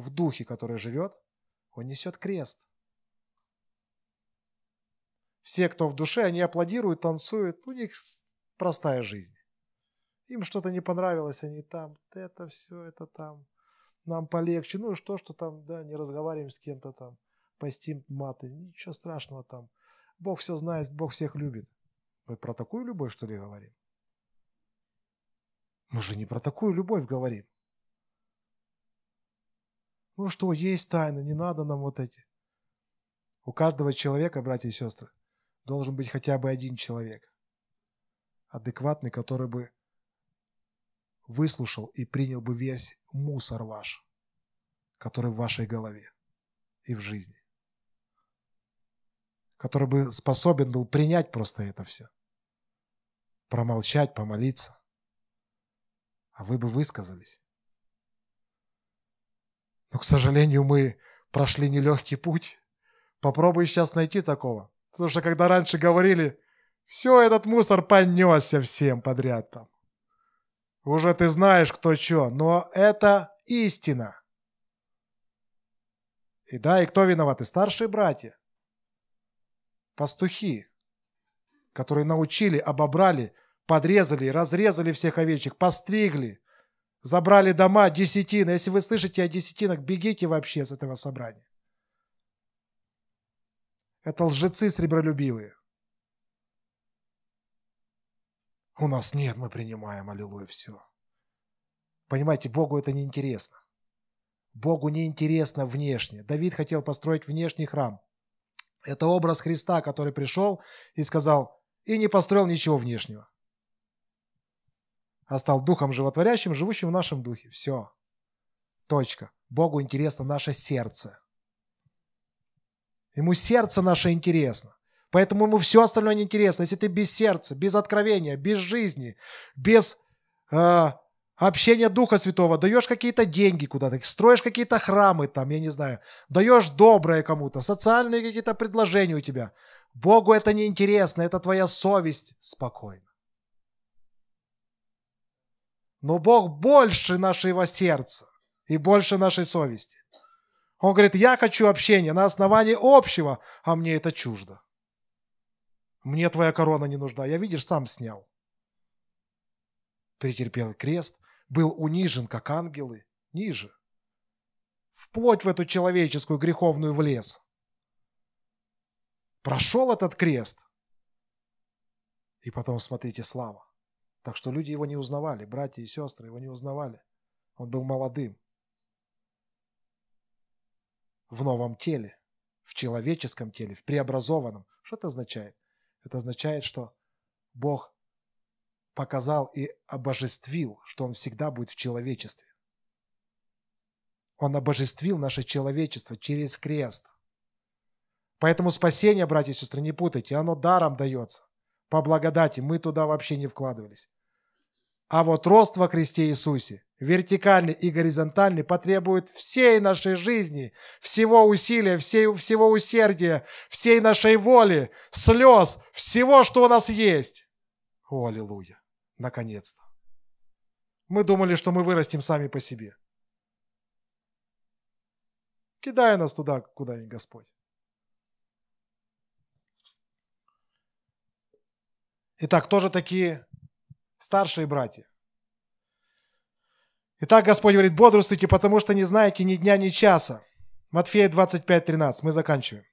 в духе, который живет, он несет крест. Все, кто в душе, они аплодируют, танцуют, у них простая жизнь. Им что-то не понравилось, они там, это все, это там, нам полегче. Ну и что, что там, да, не разговариваем с кем-то там, постим маты, ничего страшного там. Бог все знает, Бог всех любит. Мы про такую любовь, что ли, говорим? Мы же не про такую любовь говорим. Ну что, есть тайна, не надо нам вот эти. У каждого человека, братья и сестры, должен быть хотя бы один человек, адекватный, который бы выслушал и принял бы весь мусор ваш, который в вашей голове и в жизни. Который бы способен был принять просто это все. Промолчать, помолиться. А вы бы высказались. Но, к сожалению, мы прошли нелегкий путь. Попробуй сейчас найти такого. Потому что когда раньше говорили, все, этот мусор понесся всем подряд там. Уже ты знаешь, кто что, но это истина. И да, и кто виноват? И старшие братья. Пастухи, которые научили, обобрали, подрезали, разрезали всех овечек, постригли, забрали дома, десятины. Если вы слышите о десятинах, бегите вообще с этого собрания. Это лжецы сребролюбивые. У нас нет, мы принимаем, аллилуйя, все. Понимаете, Богу это не интересно. Богу не интересно внешне. Давид хотел построить внешний храм. Это образ Христа, который пришел и сказал, и не построил ничего внешнего. А стал духом животворящим, живущим в нашем духе. Все. Точка. Богу интересно наше сердце. Ему сердце наше интересно. Поэтому ему все остальное не интересно. Если ты без сердца, без откровения, без жизни, без э, общения Духа Святого, даешь какие-то деньги куда-то, строишь какие-то храмы там, я не знаю, даешь доброе кому-то, социальные какие-то предложения у тебя. Богу это не интересно, это твоя совесть спокойно. Но Бог больше нашего сердца и больше нашей совести. Он говорит, я хочу общения на основании общего, а мне это чуждо. Мне твоя корона не нужна. Я, видишь, сам снял. Претерпел крест, был унижен, как ангелы, ниже. Вплоть в эту человеческую греховную влез. Прошел этот крест. И потом, смотрите, слава. Так что люди его не узнавали, братья и сестры его не узнавали. Он был молодым в новом теле, в человеческом теле, в преобразованном. Что это означает? Это означает, что Бог показал и обожествил, что Он всегда будет в человечестве. Он обожествил наше человечество через крест. Поэтому спасение, братья и сестры, не путайте, оно даром дается. По благодати мы туда вообще не вкладывались. А вот рост во Христе Иисусе, вертикальный и горизонтальный, потребует всей нашей жизни, всего усилия, всей, всего усердия, всей нашей воли, слез, всего, что у нас есть. О, аллилуйя! Наконец-то! Мы думали, что мы вырастем сами по себе. Кидай нас туда, куда-нибудь, Господь. Итак, тоже такие старшие братья. Итак, Господь говорит, бодрствуйте, потому что не знаете ни дня, ни часа. Матфея 25, 13. Мы заканчиваем.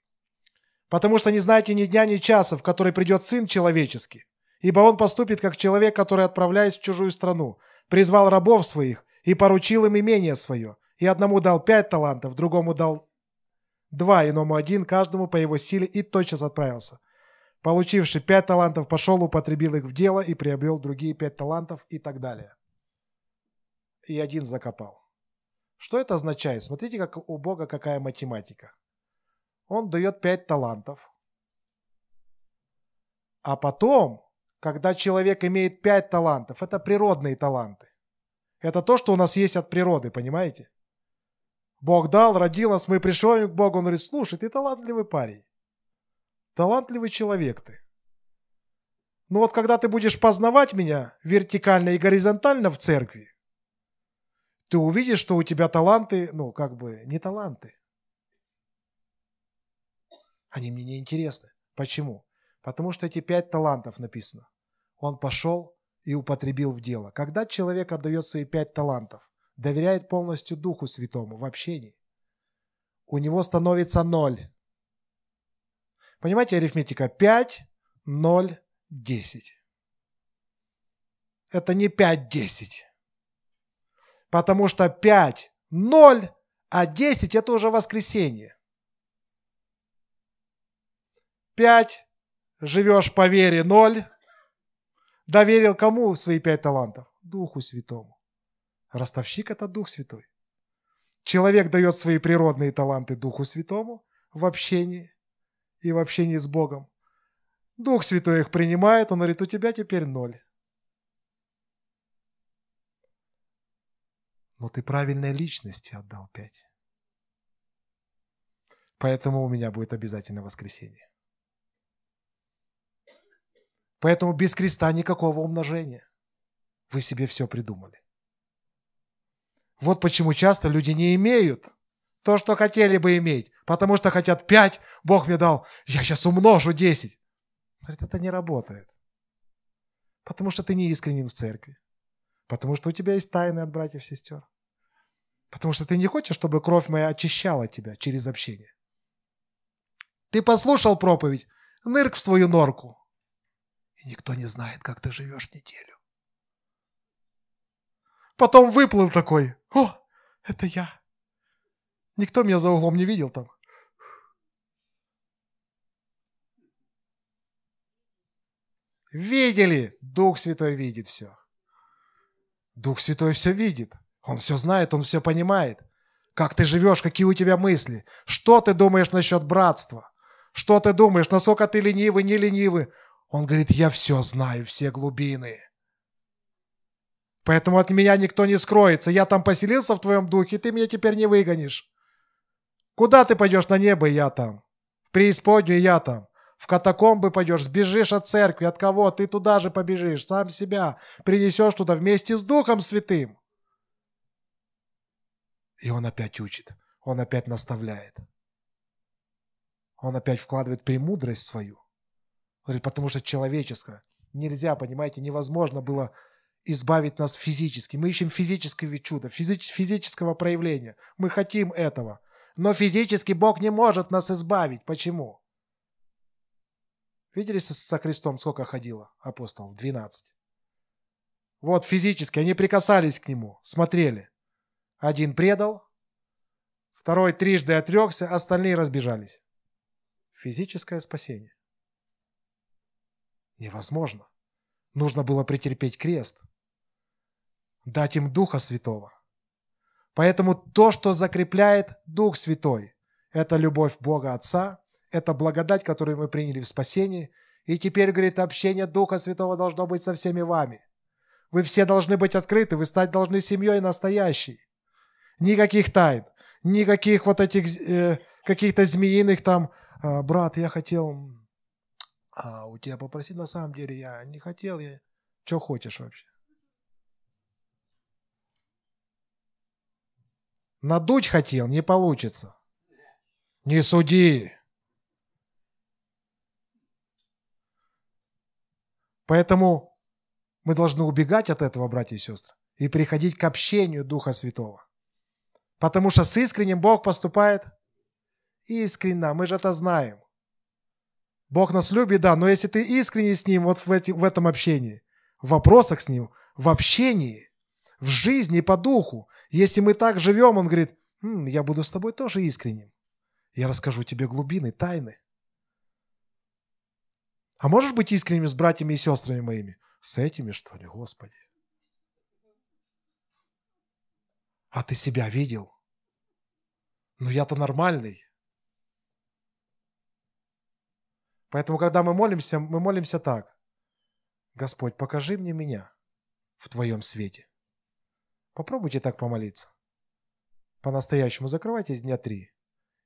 Потому что не знаете ни дня, ни часа, в который придет Сын Человеческий. Ибо Он поступит, как человек, который, отправляясь в чужую страну, призвал рабов своих и поручил им имение свое. И одному дал пять талантов, другому дал два, иному один, каждому по его силе, и тотчас отправился. Получивший пять талантов, пошел, употребил их в дело и приобрел другие пять талантов и так далее. И один закопал. Что это означает? Смотрите, как у Бога какая математика. Он дает пять талантов. А потом, когда человек имеет пять талантов, это природные таланты. Это то, что у нас есть от природы, понимаете? Бог дал, родил нас, мы пришли к Богу, он говорит, слушай, ты талантливый парень. Талантливый человек ты. Но вот когда ты будешь познавать меня вертикально и горизонтально в церкви, ты увидишь, что у тебя таланты, ну, как бы, не таланты. Они мне не интересны. Почему? Потому что эти пять талантов написано. Он пошел и употребил в дело. Когда человек отдает свои пять талантов, доверяет полностью Духу Святому в общении, у него становится ноль. Понимаете, арифметика 5, 0, 10. Это не 5, 10. Потому что 5, 0, а 10 это уже воскресенье. 5, живешь по вере 0, доверил кому свои 5 талантов? Духу Святому. Ростовщик – это Дух Святой. Человек дает свои природные таланты Духу Святому в общении и в общении с Богом. Дух Святой их принимает, он говорит, у тебя теперь ноль. Но ты правильной личности отдал пять. Поэтому у меня будет обязательно воскресенье. Поэтому без креста никакого умножения. Вы себе все придумали. Вот почему часто люди не имеют то, что хотели бы иметь, потому что хотят пять, Бог мне дал, я сейчас умножу десять. Говорит, это не работает. Потому что ты не искренен в церкви. Потому что у тебя есть тайны от братьев и сестер. Потому что ты не хочешь, чтобы кровь моя очищала тебя через общение. Ты послушал проповедь, нырк в свою норку. И никто не знает, как ты живешь неделю. Потом выплыл такой. О, это я. Никто меня за углом не видел там. Видели? Дух Святой видит все. Дух Святой все видит. Он все знает, он все понимает. Как ты живешь, какие у тебя мысли. Что ты думаешь насчет братства? Что ты думаешь, насколько ты ленивый, не ленивый? Он говорит, я все знаю, все глубины. Поэтому от меня никто не скроется. Я там поселился в твоем духе, ты меня теперь не выгонишь. Куда ты пойдешь на небо, я там? В преисподнюю я там. В катакомбы пойдешь, сбежишь от церкви. От кого? Ты туда же побежишь. Сам себя принесешь туда вместе с Духом Святым. И он опять учит. Он опять наставляет. Он опять вкладывает премудрость свою. Говорит, потому что человеческое. Нельзя, понимаете, невозможно было избавить нас физически. Мы ищем физического чуда, физического проявления. Мы хотим этого. Но физически Бог не может нас избавить. Почему? Видели со Христом сколько ходило апостолов? 12. Вот физически они прикасались к Нему, смотрели. Один предал, второй трижды отрекся, остальные разбежались. Физическое спасение. Невозможно. Нужно было претерпеть крест – дать им Духа Святого. Поэтому то, что закрепляет Дух Святой, это любовь Бога Отца, это благодать, которую мы приняли в спасении. И теперь, говорит, общение Духа Святого должно быть со всеми вами. Вы все должны быть открыты, вы стать должны семьей настоящей. Никаких тайн, никаких вот этих э, каких-то змеиных там, «А, брат, я хотел а, у тебя попросить, на самом деле я не хотел, я... Что хочешь вообще? Надуть хотел, не получится. Не суди. Поэтому мы должны убегать от этого, братья и сестры, и приходить к общению Духа Святого. Потому что с искренним Бог поступает искренно, мы же это знаем. Бог нас любит, да, но если ты искренне с Ним вот в, эти, в этом общении, в вопросах с Ним, в общении, в жизни по духу, если мы так живем, Он говорит, М, я буду с тобой тоже искренним. Я расскажу тебе глубины, тайны. А можешь быть искренним с братьями и сестрами моими? С этими, что ли, Господи? А ты себя видел? Ну я-то нормальный. Поэтому, когда мы молимся, мы молимся так. Господь, покажи мне меня в Твоем свете. Попробуйте так помолиться. По-настоящему закрывайтесь дня три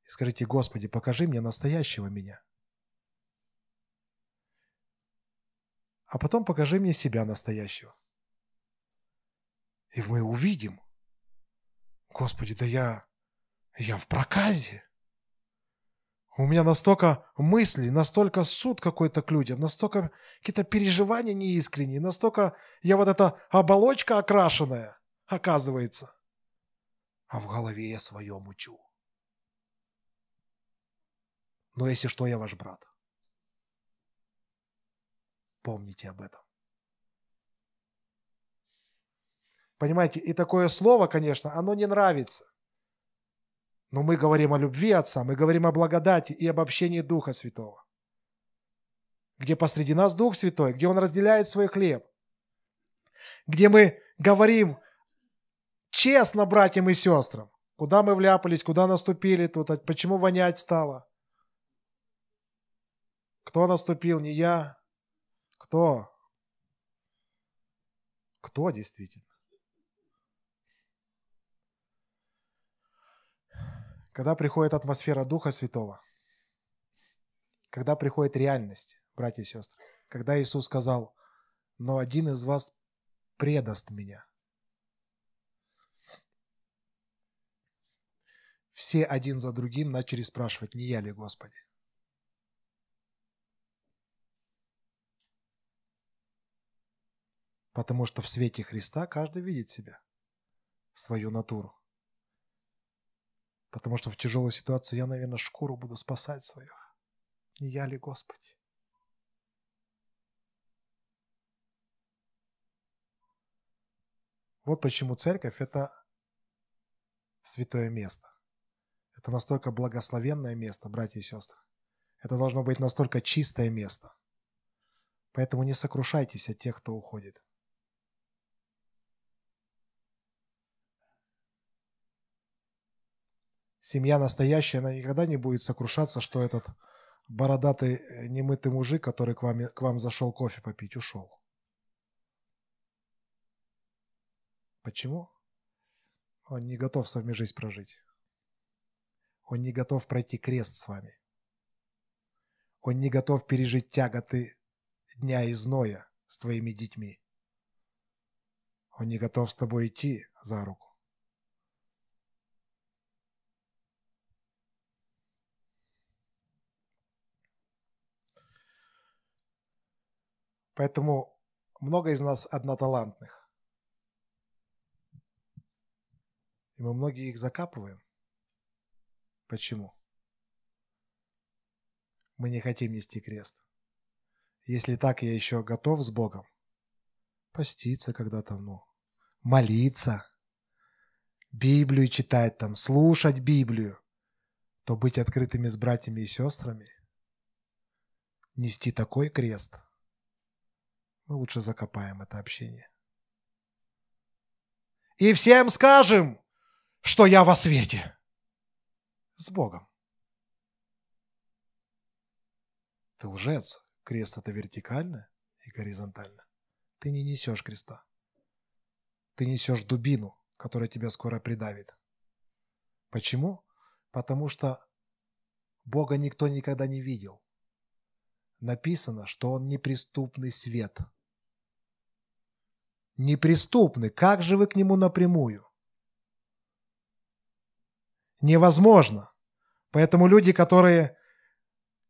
и скажите, Господи, покажи мне настоящего меня. А потом покажи мне себя настоящего. И мы увидим. Господи, да я, я в проказе. У меня настолько мыслей, настолько суд какой-то к людям, настолько какие-то переживания неискренние, настолько я вот эта оболочка окрашенная, оказывается. А в голове я своем учу. Но если что, я ваш брат. Помните об этом. Понимаете, и такое слово, конечно, оно не нравится. Но мы говорим о любви Отца, мы говорим о благодати и об общении Духа Святого. Где посреди нас Дух Святой, где Он разделяет свой хлеб. Где мы говорим честно братьям и сестрам, куда мы вляпались, куда наступили тут, а почему вонять стало. Кто наступил, не я. Кто? Кто действительно? Когда приходит атмосфера Духа Святого, когда приходит реальность, братья и сестры, когда Иисус сказал, но один из вас предаст меня. Все один за другим начали спрашивать, не я ли, Господи? Потому что в свете Христа каждый видит себя, свою натуру. Потому что в тяжелую ситуацию я, наверное, шкуру буду спасать свою. Не я ли, Господи? Вот почему церковь – это святое место. Это настолько благословенное место, братья и сестры. Это должно быть настолько чистое место. Поэтому не сокрушайтесь от тех, кто уходит. Семья настоящая, она никогда не будет сокрушаться, что этот бородатый э, немытый мужик, который к вам, к вам зашел кофе попить, ушел. Почему? Он не готов с вами жизнь прожить. Он не готов пройти крест с вами. Он не готов пережить тяготы дня и зноя с твоими детьми. Он не готов с тобой идти за руку. Поэтому много из нас одноталантных. И мы многие их закапываем. Почему? Мы не хотим нести крест. Если так, я еще готов с Богом. Поститься когда-то, ну, молиться, Библию читать там, слушать Библию, то быть открытыми с братьями и сестрами, нести такой крест – мы лучше закопаем это общение. И всем скажем, что я во свете. С Богом. Ты лжец. Крест это вертикально и горизонтально. Ты не несешь креста. Ты несешь дубину, которая тебя скоро придавит. Почему? Потому что Бога никто никогда не видел. Написано, что Он неприступный свет – неприступны. Как же вы к нему напрямую? Невозможно. Поэтому люди, которые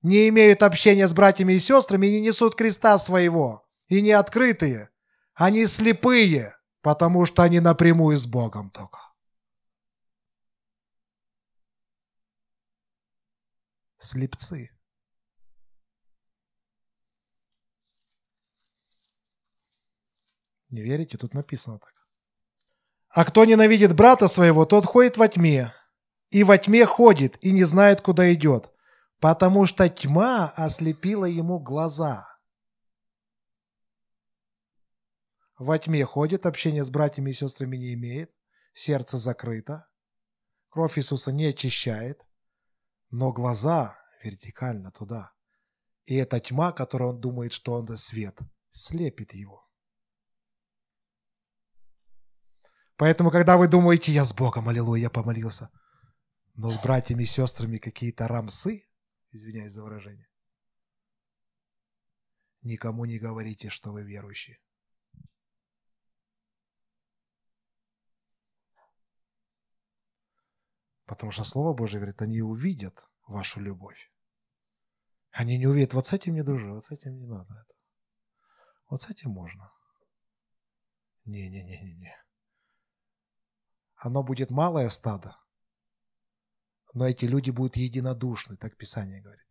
не имеют общения с братьями и сестрами, не несут креста своего, и не открытые, они слепые, потому что они напрямую с Богом только. Слепцы. Не верите? Тут написано так. А кто ненавидит брата своего, тот ходит во тьме. И во тьме ходит, и не знает, куда идет, потому что тьма ослепила ему глаза. Во тьме ходит, общение с братьями и сестрами не имеет, сердце закрыто, кровь Иисуса не очищает, но глаза вертикально туда. И эта тьма, которую он думает, что он свет, слепит его. Поэтому, когда вы думаете, я с Богом, аллилуйя, я помолился, но с братьями и сестрами какие-то рамсы, извиняюсь за выражение, никому не говорите, что вы верующие. Потому что Слово Божье говорит, они увидят вашу любовь. Они не увидят, вот с этим не дружи, вот с этим не надо. Вот с этим можно. Не-не-не-не-не оно будет малое стадо, но эти люди будут единодушны, так Писание говорит.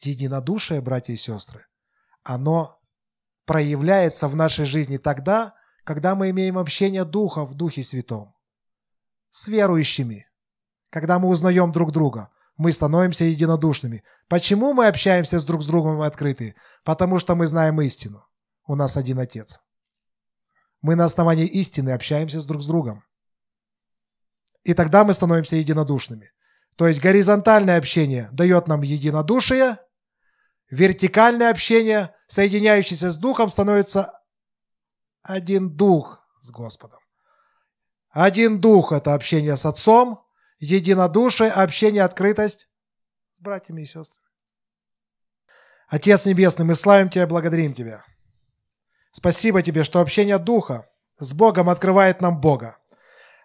Единодушие, братья и сестры, оно проявляется в нашей жизни тогда, когда мы имеем общение Духа в Духе Святом с верующими, когда мы узнаем друг друга, мы становимся единодушными. Почему мы общаемся с друг с другом и открыты? Потому что мы знаем истину. У нас один Отец. Мы на основании истины общаемся с друг с другом. И тогда мы становимся единодушными. То есть горизонтальное общение дает нам единодушие, вертикальное общение, соединяющееся с Духом, становится один Дух с Господом. Один Дух – это общение с Отцом, единодушие, общение, открытость с братьями и сестрами. Отец Небесный, мы славим Тебя благодарим Тебя. Спасибо Тебе, что общение Духа с Богом открывает нам Бога.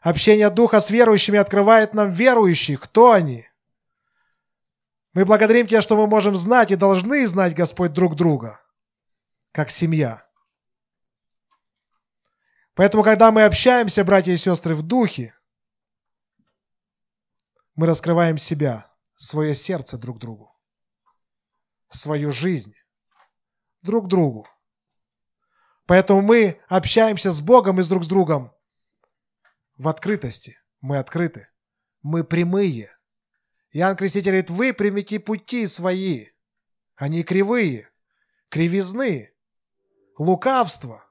Общение Духа с верующими открывает нам верующих. Кто они? Мы благодарим Тебя, что мы можем знать и должны знать, Господь, друг друга, как семья. Поэтому, когда мы общаемся, братья и сестры, в Духе, мы раскрываем себя, свое сердце друг другу, свою жизнь друг другу. Поэтому мы общаемся с Богом и с друг с другом в открытости. Мы открыты. Мы прямые. Иоанн Креститель говорит, вы примите пути свои. Они кривые, кривизны, лукавство.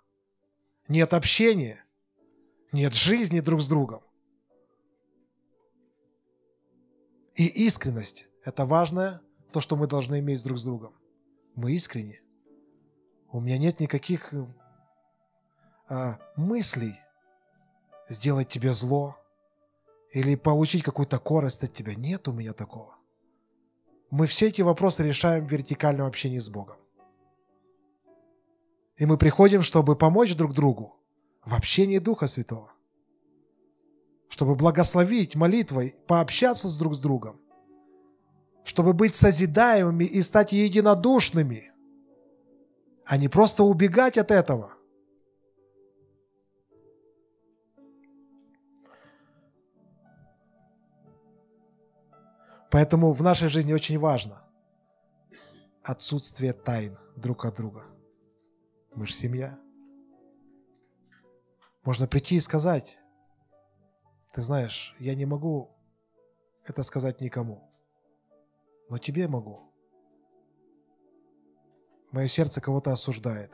Нет общения, нет жизни друг с другом. И искренность – это важное, то, что мы должны иметь друг с другом. Мы искренни. У меня нет никаких а, мыслей сделать тебе зло или получить какую-то корость от тебя. Нет у меня такого. Мы все эти вопросы решаем в вертикальном общении с Богом. И мы приходим, чтобы помочь друг другу в общении Духа Святого. Чтобы благословить молитвой, пообщаться с друг с другом. Чтобы быть созидаемыми и стать единодушными, а не просто убегать от этого – Поэтому в нашей жизни очень важно отсутствие тайн друг от друга. Мы же семья. Можно прийти и сказать, ты знаешь, я не могу это сказать никому, но тебе могу. Мое сердце кого-то осуждает.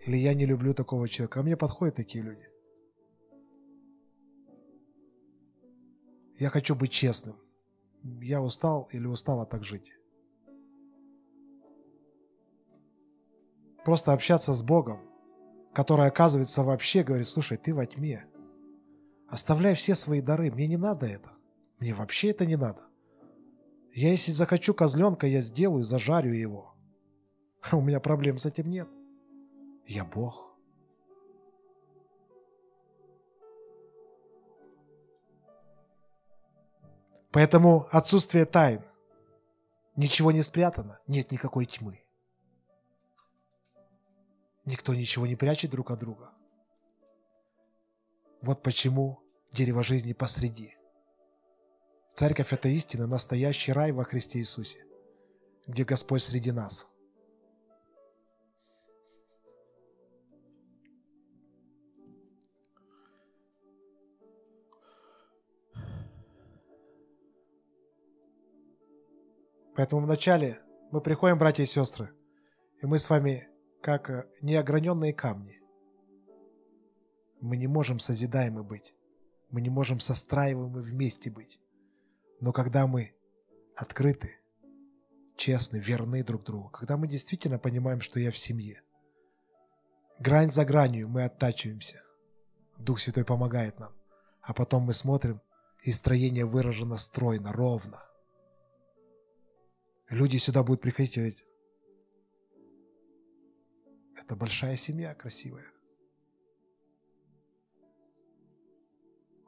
Или я не люблю такого человека. А мне подходят такие люди. Я хочу быть честным я устал или устала так жить. Просто общаться с Богом, который, оказывается, вообще говорит, слушай, ты во тьме. Оставляй все свои дары, мне не надо это. Мне вообще это не надо. Я если захочу козленка, я сделаю, зажарю его. У меня проблем с этим нет. Я Бог. Поэтому отсутствие тайн. Ничего не спрятано, нет никакой тьмы. Никто ничего не прячет друг от друга. Вот почему дерево жизни посреди. Церковь – это истина, настоящий рай во Христе Иисусе, где Господь среди нас. Поэтому вначале мы приходим, братья и сестры, и мы с вами как э, неограненные камни. Мы не можем созидаемы быть. Мы не можем состраиваемы вместе быть. Но когда мы открыты, честны, верны друг другу, когда мы действительно понимаем, что я в семье, грань за гранью мы оттачиваемся. Дух Святой помогает нам. А потом мы смотрим, и строение выражено стройно, ровно. Люди сюда будут приходить и говорить, это большая семья, красивая.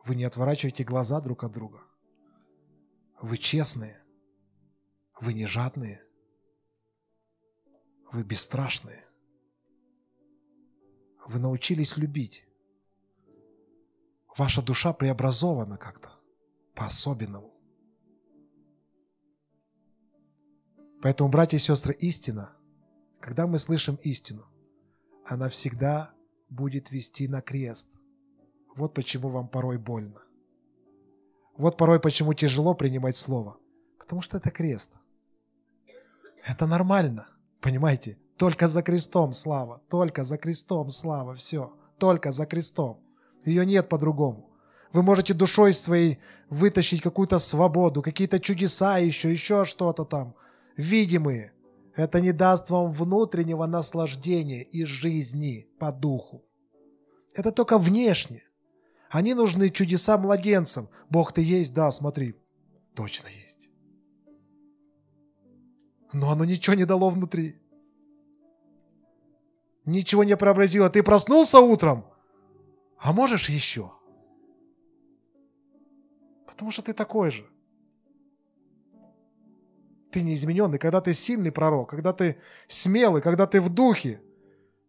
Вы не отворачиваете глаза друг от друга – вы честные. Вы не жадные. Вы бесстрашные. Вы научились любить. Ваша душа преобразована как-то по-особенному. Поэтому, братья и сестры, истина, когда мы слышим истину, она всегда будет вести на крест. Вот почему вам порой больно. Вот порой почему тяжело принимать слово. Потому что это крест. Это нормально, понимаете? Только за крестом слава, только за крестом слава, все. Только за крестом. Ее нет по-другому. Вы можете душой своей вытащить какую-то свободу, какие-то чудеса еще, еще что-то там. Видимые. Это не даст вам внутреннего наслаждения и жизни по духу. Это только внешне. Они нужны чудеса младенцам. Бог, ты есть? Да, смотри. Точно есть. Но оно ничего не дало внутри. Ничего не преобразило. Ты проснулся утром, а можешь еще? Потому что ты такой же. Ты не измененный, когда ты сильный пророк, когда ты смелый, когда ты в духе.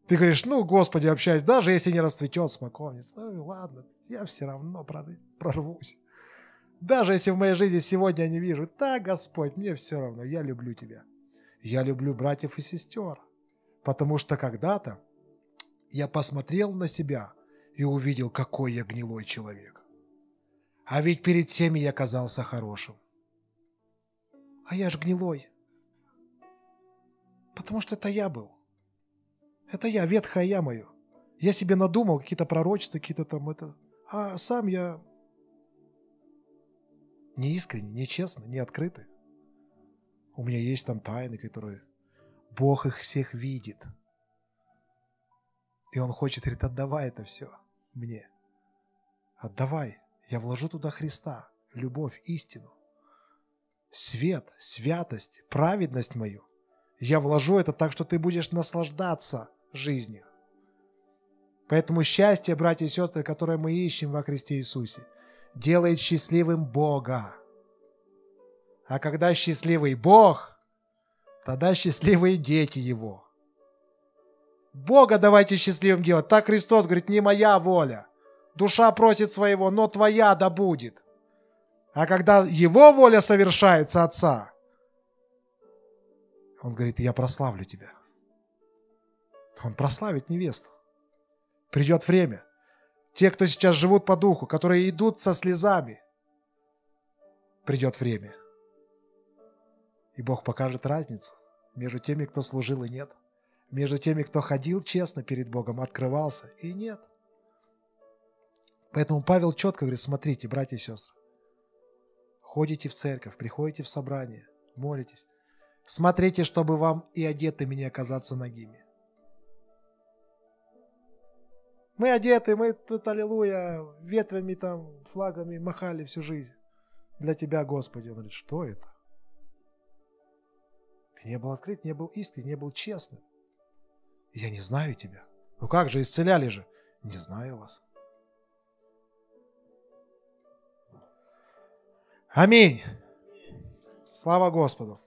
Ты говоришь, ну, Господи, общаюсь, даже если не расцветет смоковниц. Ну, ладно, я все равно прорвусь. Даже если в моей жизни сегодня я не вижу, да, Господь, мне все равно, я люблю Тебя. Я люблю братьев и сестер, потому что когда-то я посмотрел на себя и увидел, какой я гнилой человек. А ведь перед всеми я казался хорошим. А я ж гнилой. Потому что это я был. Это я, ветхое я мое. Я себе надумал какие-то пророчества, какие-то там это а сам я не искренне, не честно, не открытый. У меня есть там тайны, которые Бог их всех видит. И Он хочет, говорит, отдавай это все мне. Отдавай. Я вложу туда Христа, любовь, истину, свет, святость, праведность мою. Я вложу это так, что ты будешь наслаждаться жизнью. Поэтому счастье, братья и сестры, которое мы ищем во Христе Иисусе, делает счастливым Бога. А когда счастливый Бог, тогда счастливые дети Его. Бога давайте счастливым делать. Так Христос говорит, не моя воля. Душа просит своего, но твоя да будет. А когда Его воля совершается, Отца, Он говорит, я прославлю тебя. Он прославит невесту. Придет время. Те, кто сейчас живут по духу, которые идут со слезами, придет время. И Бог покажет разницу между теми, кто служил и нет. Между теми, кто ходил честно перед Богом, открывался и нет. Поэтому Павел четко говорит, смотрите, братья и сестры, ходите в церковь, приходите в собрание, молитесь. Смотрите, чтобы вам и одетыми не оказаться ногими. Мы одеты, мы тут, аллилуйя, ветвями там, флагами махали всю жизнь. Для Тебя, Господи. Он говорит, что это? Ты не был открыт, не был искренним, не был честным. Я не знаю Тебя. Ну как же, исцеляли же. Не знаю вас. Аминь. Слава Господу.